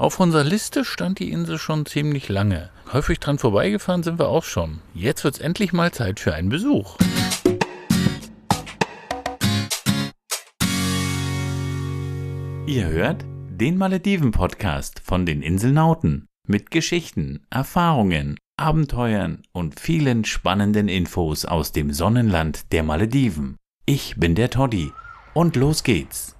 Auf unserer Liste stand die Insel schon ziemlich lange. Häufig dran vorbeigefahren sind wir auch schon. Jetzt wird's endlich mal Zeit für einen Besuch. Ihr hört den Malediven-Podcast von den Inselnauten mit Geschichten, Erfahrungen, Abenteuern und vielen spannenden Infos aus dem Sonnenland der Malediven. Ich bin der Toddy und los geht's.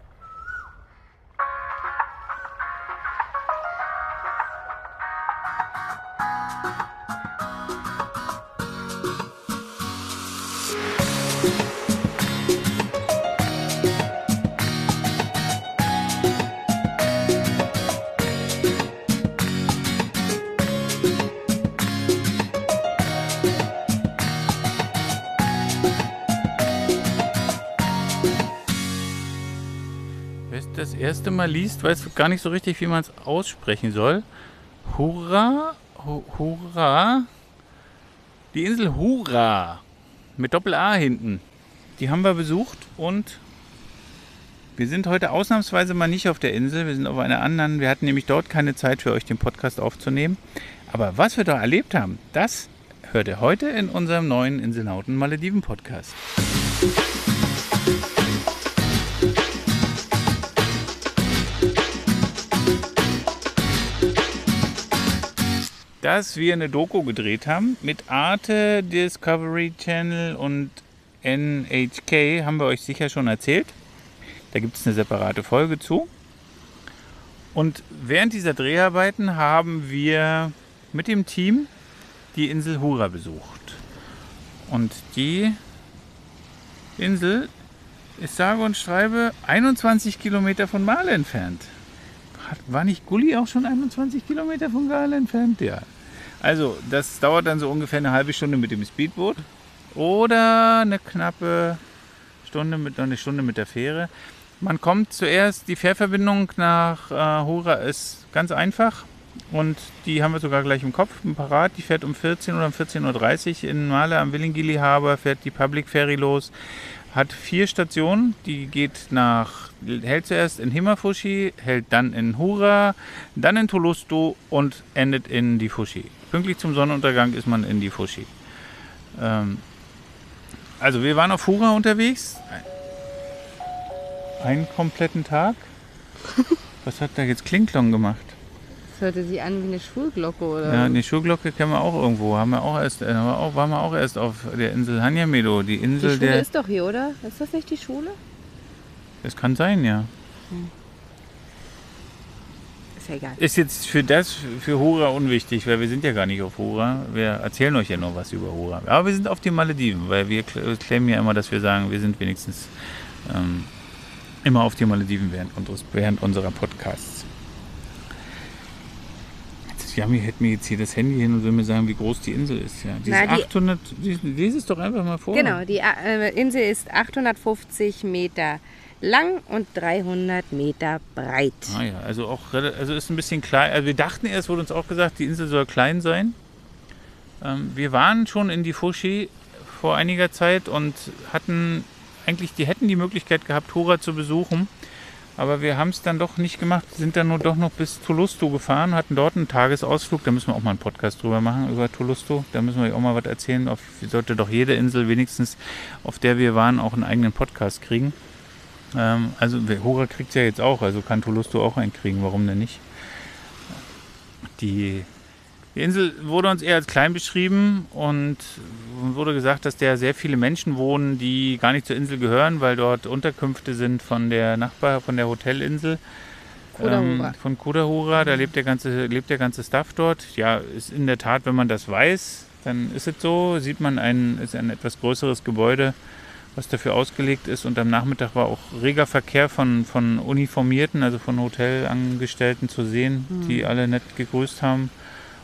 Mal liest, weiß gar nicht so richtig, wie man es aussprechen soll. Hurra, Hu- Hurra, die Insel Hurra mit Doppel-A hinten. Die haben wir besucht und wir sind heute ausnahmsweise mal nicht auf der Insel, wir sind auf einer anderen. Wir hatten nämlich dort keine Zeit für euch den Podcast aufzunehmen. Aber was wir da erlebt haben, das hört ihr heute in unserem neuen Inselnauten Malediven Podcast. Dass wir eine Doku gedreht haben mit Arte, Discovery Channel und NHK, haben wir euch sicher schon erzählt. Da gibt es eine separate Folge zu. Und während dieser Dreharbeiten haben wir mit dem Team die Insel Hura besucht. Und die Insel ist sage und schreibe 21 Kilometer von Male entfernt. War nicht Gulli auch schon 21 Kilometer von Gale entfernt? Ja. Also, das dauert dann so ungefähr eine halbe Stunde mit dem Speedboot oder eine knappe Stunde mit eine Stunde mit der Fähre. Man kommt zuerst, die Fährverbindung nach äh, Hura ist ganz einfach und die haben wir sogar gleich im Kopf, parat. Die fährt um 14 oder um 14.30 Uhr in Male am Willingili Harbour, fährt die Public Ferry los. Hat vier Stationen, die geht nach, hält zuerst in Himafushi, hält dann in Hura, dann in Tolusto und endet in die Fushi. Pünktlich zum Sonnenuntergang ist man in die Fushi. Ähm, also wir waren auf Hura unterwegs. Einen kompletten Tag. Was hat da jetzt Klingklong gemacht? Das hörte sich an wie eine Schulglocke oder Ja, die Schulglocke kennen wir auch irgendwo. Haben wir auch erst, äh, haben wir auch, waren wir auch erst auf der Insel Hanyamedo. Die Die Insel Schule der. ist doch hier, oder? Ist das nicht die Schule? Das kann sein, ja. Ist ja egal. Ist jetzt für das, für Hura unwichtig, weil wir sind ja gar nicht auf Hura. Wir erzählen euch ja nur was über Hura. Aber wir sind auf den Malediven, weil wir claimen ja immer, dass wir sagen, wir sind wenigstens ähm, immer auf den Malediven während, unseres, während unserer Podcasts. Jami hält mir jetzt hier das Handy hin und will mir sagen, wie groß die Insel ist. Ja, die Na, ist die- 800, lies- lies es doch einfach mal vor. Genau, die äh, Insel ist 850 Meter lang und 300 Meter breit. Ah ja, also auch also ist ein bisschen klein. Also wir dachten erst, wurde uns auch gesagt, die Insel soll klein sein. Ähm, wir waren schon in die Fushi vor einiger Zeit und hatten eigentlich, die hätten die Möglichkeit gehabt, Hura zu besuchen. Aber wir haben es dann doch nicht gemacht, sind dann nur doch noch bis Tolusto gefahren, hatten dort einen Tagesausflug. Da müssen wir auch mal einen Podcast drüber machen, über Tolusto. Da müssen wir euch auch mal was erzählen. Auf, sollte doch jede Insel wenigstens, auf der wir waren, auch einen eigenen Podcast kriegen. Ähm, also Hora kriegt ja jetzt auch, also kann Tolusto auch einen kriegen, warum denn nicht? Die, die Insel wurde uns eher als klein beschrieben und wurde gesagt, dass da sehr viele Menschen wohnen, die gar nicht zur Insel gehören, weil dort Unterkünfte sind von der Nachbar, von der Hotelinsel. Kudahora. von Kudahora, da lebt der ganze, lebt der ganze Staff dort. Ja, ist in der Tat, wenn man das weiß, dann ist es so, sieht man ein, ist ein etwas größeres Gebäude, was dafür ausgelegt ist. Und am Nachmittag war auch reger Verkehr von, von Uniformierten, also von Hotelangestellten zu sehen, die alle nett gegrüßt haben.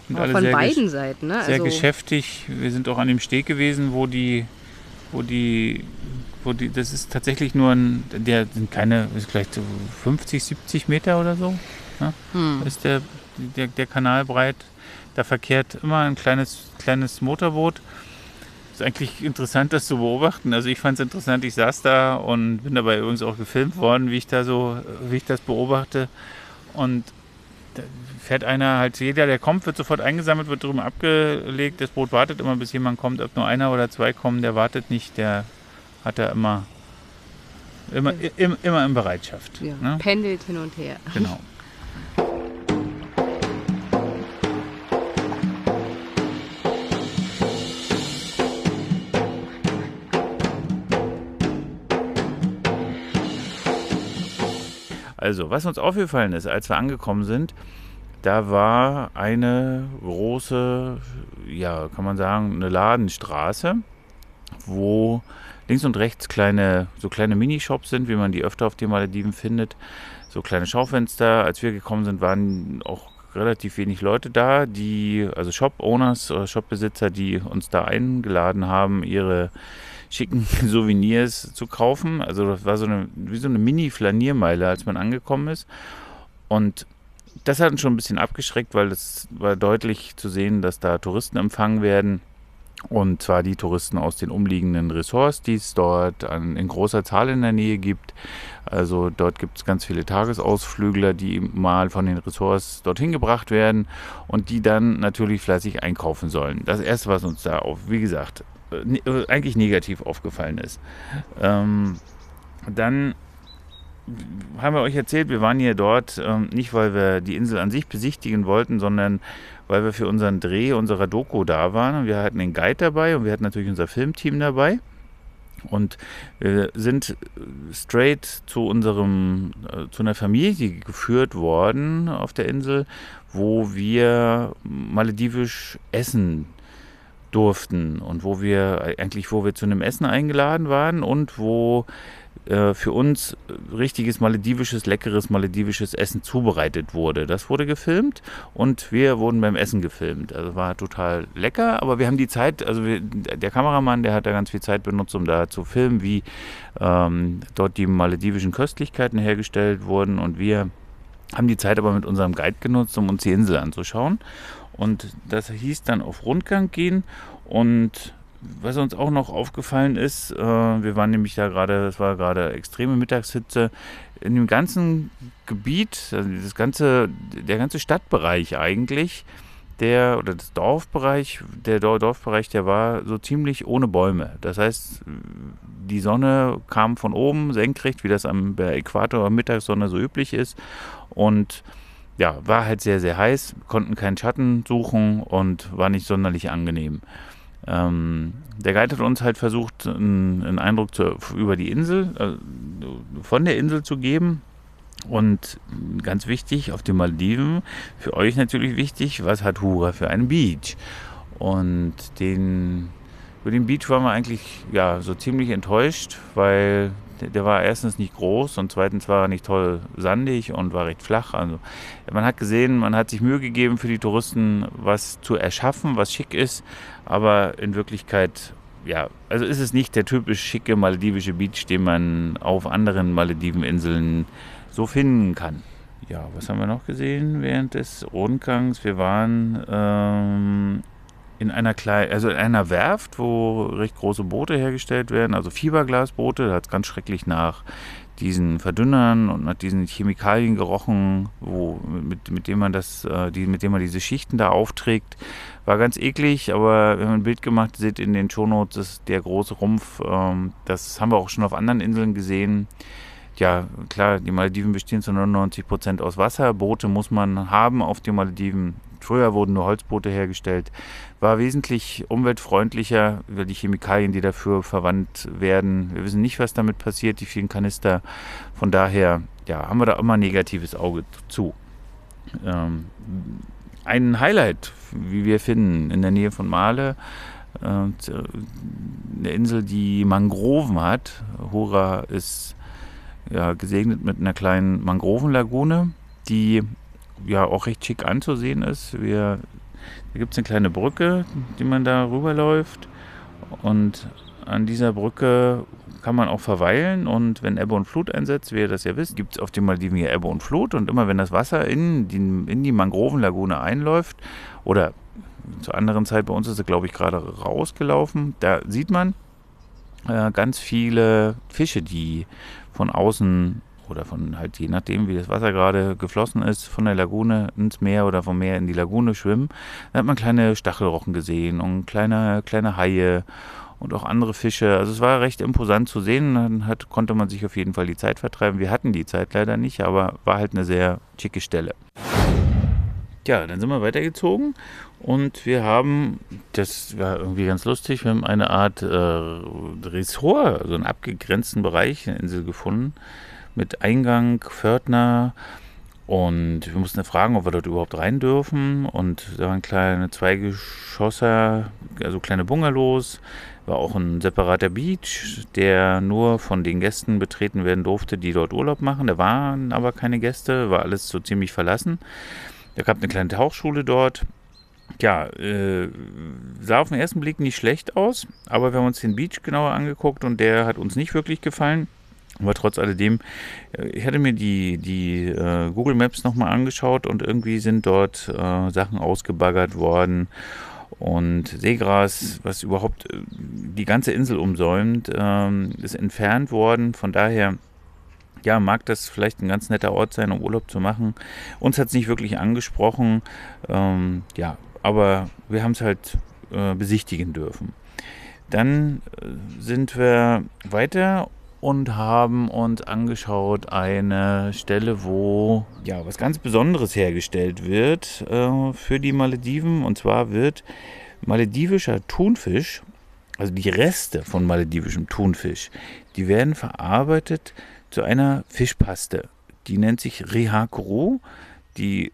Und Aber alle von sehr, beiden Seiten, ne? sehr Also, geschäftig. Wir sind auch an dem Steg gewesen, wo die, wo die, wo die, das ist tatsächlich nur ein, der sind keine, ist vielleicht so 50, 70 Meter oder so, hm. ist der, der, der Kanal breit. Da verkehrt immer ein kleines, kleines Motorboot. Ist eigentlich interessant, das zu beobachten. Also ich fand es interessant, ich saß da und bin dabei übrigens auch gefilmt worden, wie ich da so, wie ich das beobachte. Und fährt einer halt, jeder, der kommt, wird sofort eingesammelt, wird drüben abgelegt. Das Boot wartet immer, bis jemand kommt. Ob nur einer oder zwei kommen, der wartet nicht, der hat da immer, immer, immer, immer in Bereitschaft. Ja, Ne? Pendelt hin und her. Genau. Also, was uns aufgefallen ist, als wir angekommen sind, da war eine große, ja, kann man sagen, eine Ladenstraße, wo links und rechts kleine, so kleine Minishops sind, wie man die öfter auf den Malediven findet. So kleine Schaufenster. Als wir gekommen sind, waren auch relativ wenig Leute da, die, also Shop-Owners oder Shop-Besitzer, die uns da eingeladen haben, ihre schicken Souvenirs zu kaufen. Also das war so eine, wie so eine Mini-Flaniermeile, als man angekommen ist. Und das hat uns schon ein bisschen abgeschreckt, weil es war deutlich zu sehen, dass da Touristen empfangen werden. Und zwar die Touristen aus den umliegenden Ressorts, die es dort an, in großer Zahl in der Nähe gibt. Also dort gibt es ganz viele Tagesausflügler, die mal von den Ressorts dorthin gebracht werden und die dann natürlich fleißig einkaufen sollen. Das erste, was uns da auf, wie gesagt, äh, ne- äh, eigentlich negativ aufgefallen ist. Ähm, dann haben wir euch erzählt, wir waren hier dort ähm, nicht, weil wir die Insel an sich besichtigen wollten, sondern weil wir für unseren Dreh unserer Doku da waren. Und wir hatten den Guide dabei und wir hatten natürlich unser Filmteam dabei. Und wir sind straight zu unserem, äh, zu einer Familie geführt worden auf der Insel, wo wir maledivisch essen durften und wo wir eigentlich, wo wir zu einem Essen eingeladen waren und wo äh, für uns richtiges maledivisches, leckeres maledivisches Essen zubereitet wurde. Das wurde gefilmt und wir wurden beim Essen gefilmt. Also war total lecker, aber wir haben die Zeit, also wir, der Kameramann, der hat da ganz viel Zeit benutzt, um da zu filmen, wie ähm, dort die maledivischen Köstlichkeiten hergestellt wurden und wir haben die Zeit aber mit unserem Guide genutzt, um uns die Insel anzuschauen. Und das hieß dann auf Rundgang gehen und was uns auch noch aufgefallen ist, äh, wir waren nämlich da gerade, es war gerade extreme Mittagshitze, in dem ganzen Gebiet, also das ganze, der ganze Stadtbereich eigentlich, der oder das Dorfbereich, der Dor- Dorfbereich, der war so ziemlich ohne Bäume. Das heißt, die Sonne kam von oben senkrecht, wie das am der Äquator Mittagssonne so üblich ist und ja, war halt sehr, sehr heiß, konnten keinen Schatten suchen und war nicht sonderlich angenehm. Ähm, der Guide hat uns halt versucht, einen, Eindruck zu, über die Insel, äh, von der Insel zu geben. Und ganz wichtig, auf den Maldiven, für euch natürlich wichtig, was hat Hura für einen Beach? Und den, über den Beach waren wir eigentlich ja, so ziemlich enttäuscht, weil der, war erstens nicht groß und zweitens war er nicht toll sandig und war recht flach. Also man hat gesehen, man hat sich Mühe gegeben für die Touristen, was zu erschaffen, was schick ist, aber in Wirklichkeit, ja, also ist es nicht der typisch schicke maledivische Beach, den man auf anderen Malediveninseln so finden kann. Ja, was haben wir noch gesehen während des Rundgangs? Wir waren ähm, in einer kleinen, also in einer Werft, wo recht große Boote hergestellt werden, also Fiberglasboote. Da hat es ganz schrecklich nach diesen Verdünnern und nach diesen Chemikalien gerochen, wo, mit, mit dem man das, äh, die, mit dem man diese Schichten da aufträgt. War ganz eklig, aber wir haben ein Bild gemacht, seht in den Shownotes, ist der große Rumpf. Ähm, das haben wir auch schon auf anderen Inseln gesehen. Ja, klar, die Malediven bestehen zu 99 Prozent aus Wasser. Boote muss man haben auf den Malediven. Früher wurden nur Holzboote hergestellt. War wesentlich umweltfreundlicher über die Chemikalien, die dafür verwandt werden. Wir wissen nicht, was damit passiert, die vielen Kanister. Von daher ja, haben wir da immer ein negatives Auge zu. Ähm, ein Highlight, wie wir finden, in der Nähe von Male, äh, eine Insel, die Mangroven hat. Hura ist ja, gesegnet mit einer kleinen Mangrovenlagune, die ja auch recht schick anzusehen ist. Wir, da gibt es eine kleine Brücke, die man da rüberläuft. Und an dieser Brücke kann man auch verweilen. Und wenn Ebbe und Flut einsetzt, wie ihr das ja wisst, gibt es auf den Maldiven hier Ebbe und Flut. Und immer wenn das Wasser in die, in die Mangrovenlagune einläuft, oder zur anderen Zeit, bei uns ist es, glaube ich, gerade rausgelaufen, da sieht man äh, ganz viele Fische, die von außen oder von halt je nachdem, wie das Wasser gerade geflossen ist, von der Lagune ins Meer oder vom Meer in die Lagune schwimmen. Da hat man kleine Stachelrochen gesehen und kleine, kleine Haie und auch andere Fische. Also es war recht imposant zu sehen. Dann hat, konnte man sich auf jeden Fall die Zeit vertreiben. Wir hatten die Zeit leider nicht, aber war halt eine sehr schicke Stelle. Ja, dann sind wir weitergezogen und wir haben, das war irgendwie ganz lustig, wir haben eine Art äh, Ressort, also einen abgegrenzten Bereich in der Insel gefunden mit Eingang, Pförtner und wir mussten fragen, ob wir dort überhaupt rein dürfen und da waren kleine Zweigeschosser, also kleine Bungalows, war auch ein separater Beach, der nur von den Gästen betreten werden durfte, die dort Urlaub machen. Da waren aber keine Gäste, war alles so ziemlich verlassen. Da gab eine kleine Tauchschule dort. Ja, äh, sah auf den ersten Blick nicht schlecht aus, aber wir haben uns den Beach genauer angeguckt und der hat uns nicht wirklich gefallen. Aber trotz alledem, äh, ich hatte mir die, die äh, Google Maps nochmal angeschaut und irgendwie sind dort äh, Sachen ausgebaggert worden und Seegras, was überhaupt äh, die ganze Insel umsäumt, ähm, ist entfernt worden. Von daher ja, mag das vielleicht ein ganz netter Ort sein, um Urlaub zu machen. Uns hat es nicht wirklich angesprochen, ähm, ja, aber wir haben es halt äh, besichtigen dürfen. Dann äh, sind wir weiter und haben uns angeschaut eine Stelle, wo ja was ganz Besonderes hergestellt wird äh, für die Malediven. Und zwar wird maledivischer Thunfisch, also die Reste von maledivischem Thunfisch, die werden verarbeitet zu einer Fischpaste. Die nennt sich Rehakuru. Die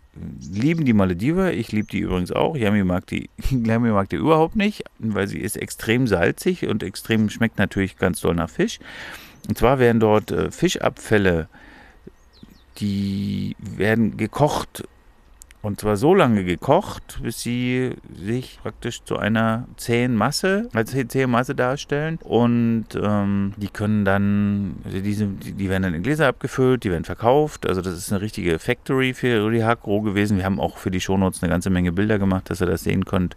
lieben die Malediver. Ich liebe die übrigens auch. Yami mag die, Yami mag die überhaupt nicht, weil sie ist extrem salzig und extrem schmeckt natürlich ganz doll nach Fisch. Und zwar werden dort äh, Fischabfälle, die werden gekocht und zwar so lange gekocht, bis sie sich praktisch zu einer zähen Masse, als zähe Masse darstellen. Und ähm, die können dann, also diese, die werden dann in Gläser abgefüllt, die werden verkauft. Also das ist eine richtige Factory für Rudi Hakro gewesen. Wir haben auch für die Shownotes eine ganze Menge Bilder gemacht, dass ihr das sehen könnt.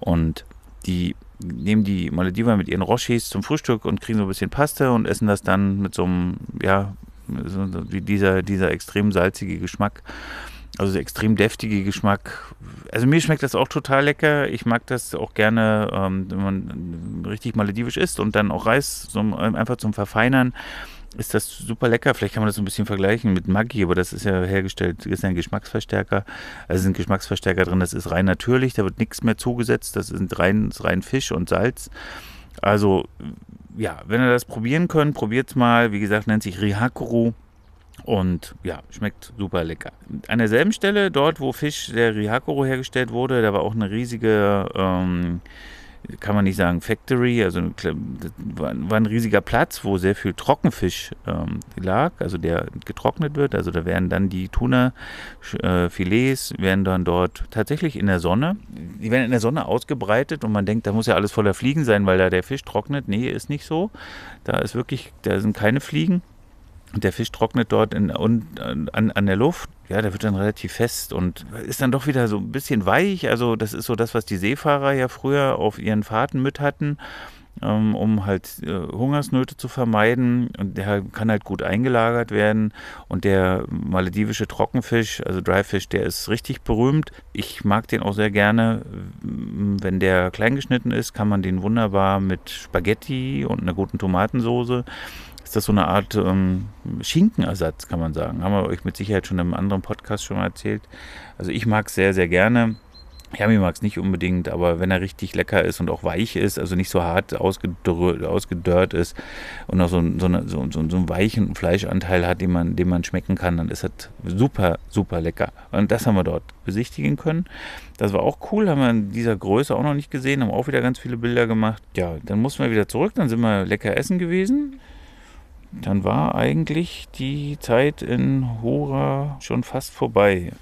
Und die nehmen die Malediver mit ihren Roshis zum Frühstück und kriegen so ein bisschen Paste und essen das dann mit so einem, ja, so, dieser, dieser extrem salzige Geschmack. Also extrem deftige Geschmack. Also mir schmeckt das auch total lecker. Ich mag das auch gerne, ähm, wenn man richtig maledivisch isst und dann auch Reis so, einfach zum Verfeinern. Ist das super lecker. Vielleicht kann man das so ein bisschen vergleichen mit Maggi, aber das ist ja hergestellt, ist ja ein Geschmacksverstärker. Also sind Geschmacksverstärker drin, das ist rein natürlich, da wird nichts mehr zugesetzt. Das ist rein, ist rein Fisch und Salz. Also, ja, wenn ihr das probieren könnt, probiert es mal. Wie gesagt, nennt sich Rihakuru. Und ja, schmeckt super lecker. An derselben Stelle, dort wo Fisch der Rihakoro hergestellt wurde, da war auch eine riesige, ähm, kann man nicht sagen Factory, also war, ein riesiger Platz, wo sehr viel Trockenfisch ähm, lag, also der getrocknet wird. Also da werden dann die Tuna-Filets, äh, werden dann dort tatsächlich in der Sonne, die werden in der Sonne ausgebreitet und man denkt, da muss ja alles voller Fliegen sein, weil da der Fisch trocknet. Nee, ist nicht so. Da ist wirklich, da sind keine Fliegen der Fisch trocknet dort in, und, an, an der Luft. Ja, der wird dann relativ fest und ist dann doch wieder so ein bisschen weich. Also das ist so das, was die Seefahrer ja früher auf ihren Fahrten mit hatten, ähm, um halt äh, Hungersnöte zu vermeiden. Und der kann halt gut eingelagert werden. Und der maledivische Trockenfisch, also Dryfish, der ist richtig berühmt. Ich mag den auch sehr gerne. Wenn der klein geschnitten ist, kann man den wunderbar mit Spaghetti und einer guten Tomatensoße ist das so eine Art ähm, Schinkenersatz, kann man sagen. Haben wir euch mit Sicherheit schon in einem anderen Podcast schon mal erzählt. Also ich mag es sehr, sehr gerne. Yami mag es nicht unbedingt, aber wenn er richtig lecker ist und auch weich ist, also nicht so hart ausgedörrt ist und noch so, so, eine, so, so, einen weichen Fleischanteil hat, den man, den man schmecken kann, dann ist das super, super lecker. Und das haben wir dort besichtigen können. Das war auch cool, haben wir in dieser Größe auch noch nicht gesehen, haben auch wieder ganz viele Bilder gemacht. Ja, dann mussten wir wieder zurück, dann sind wir lecker essen gewesen dann war eigentlich die Zeit in Hora schon fast vorbei.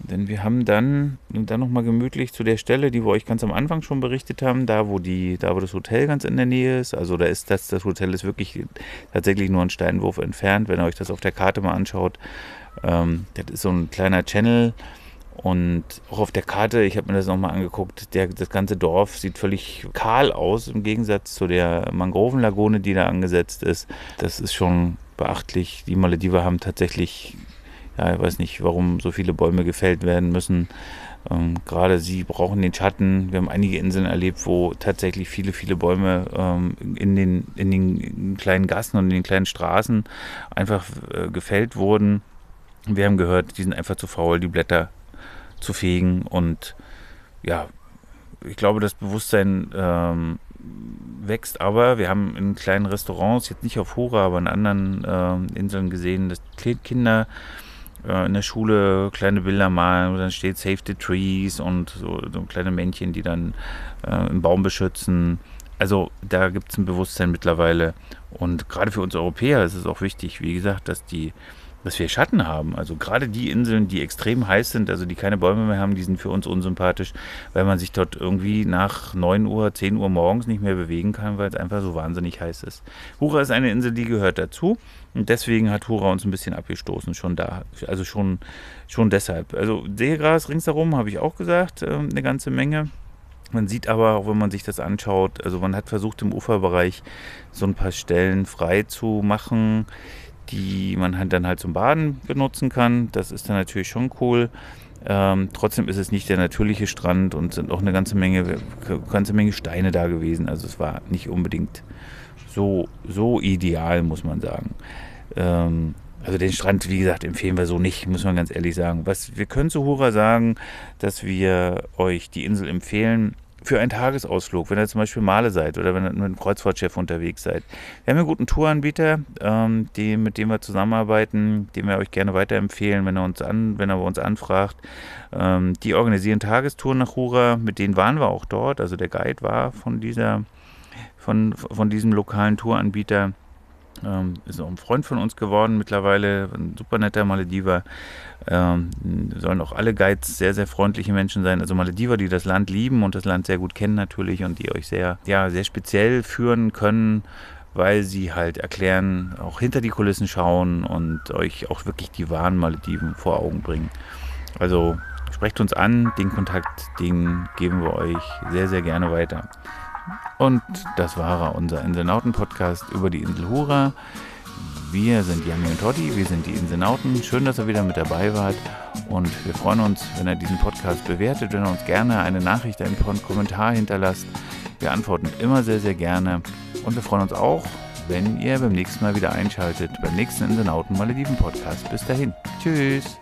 Denn wir haben dann, dann nochmal gemütlich zu der Stelle, die wir euch ganz am Anfang schon berichtet haben, da wo, die, da wo das Hotel ganz in der Nähe ist. Also da ist das, das Hotel ist wirklich tatsächlich nur ein Steinwurf entfernt, wenn ihr euch das auf der Karte mal anschaut. Ähm, das ist so ein kleiner Channel, und auch auf der Karte, ich habe mir das nochmal angeguckt, der, das ganze Dorf sieht völlig kahl aus im Gegensatz zu der Mangrovenlagune, die da angesetzt ist. Das ist schon beachtlich. Die Malediver haben tatsächlich, ja, ich weiß nicht, warum so viele Bäume gefällt werden müssen. Ähm, Gerade sie brauchen den Schatten. Wir haben einige Inseln erlebt, wo tatsächlich viele, viele Bäume ähm, in, den, in den kleinen Gassen und in den kleinen Straßen einfach äh, gefällt wurden. Wir haben gehört, die sind einfach zu faul, die Blätter zu fegen. Und ja, ich glaube, das Bewusstsein ähm, wächst, aber wir haben in kleinen Restaurants, jetzt nicht auf Hora, aber in anderen äh, Inseln gesehen, dass Kinder äh, in der Schule kleine Bilder malen, wo dann steht Save the Trees und so, so kleine Männchen, die dann äh, einen Baum beschützen. Also da gibt es ein Bewusstsein mittlerweile. Und gerade für uns Europäer ist es auch wichtig, wie gesagt, dass die dass wir Schatten haben. Also gerade die Inseln, die extrem heiß sind, also die keine Bäume mehr haben, die sind für uns unsympathisch, weil man sich dort irgendwie nach 9 Uhr, 10 Uhr morgens nicht mehr bewegen kann, weil es einfach so wahnsinnig heiß ist. Hura ist eine Insel, die gehört dazu und deswegen hat Hura uns ein bisschen abgestoßen, schon da. Also schon, schon deshalb. Also Seegras ringsherum, habe ich auch gesagt, ähm, eine ganze Menge. Man sieht aber, auch wenn man sich das anschaut, also man hat versucht im Uferbereich so ein paar Stellen frei zu machen, die man halt dann halt zum Baden benutzen kann. Das ist dann natürlich schon cool. Ähm, trotzdem ist es nicht der natürliche Strand und sind auch eine ganze Menge, ganze Menge Steine da gewesen. Also es war nicht unbedingt so, so ideal, muss man sagen. Ähm, also den Strand, wie gesagt, empfehlen wir so nicht, muss man ganz ehrlich sagen. Was wir können zu Hura sagen, dass wir euch die Insel empfehlen für einen Tagesausflug, wenn ihr zum Beispiel Male seid oder wenn ihr mit einem Kreuzfahrtschiff unterwegs seid. Wir haben einen guten Touranbieter, ähm, die, mit dem wir zusammenarbeiten, den wir euch gerne weiterempfehlen, wenn er uns an, wenn er uns anfragt. Ähm, die organisieren Tagestouren nach Hura, mit denen waren wir auch dort. Also der Guide war von dieser, von, von diesem lokalen Touranbieter. Ähm, ist auch ein Freund von uns geworden mittlerweile, ein super netter Malediver. Ähm, sollen auch alle Guides sehr, sehr freundliche Menschen sein. Also Malediver, die das Land lieben und das Land sehr gut kennen natürlich und die euch sehr, ja, sehr speziell führen können, weil sie halt erklären, auch hinter die Kulissen schauen und euch auch wirklich die wahren Malediven vor Augen bringen. Also sprecht uns an, den Kontakt, den geben wir euch sehr, sehr gerne weiter. Und das war unser Inselnauten-Podcast über die Insel Hura. Wir sind Jami und Totti, wir sind die Inselnauten. Schön, dass ihr wieder mit dabei wart. Und wir freuen uns, wenn ihr diesen Podcast bewertet, wenn ihr uns gerne eine Nachricht, einen Kommentar hinterlasst. Wir antworten immer sehr, sehr gerne. Und wir freuen uns auch, wenn ihr beim nächsten Mal wieder einschaltet, beim nächsten Inselnauten Malediven Podcast. Bis dahin. Tschüss.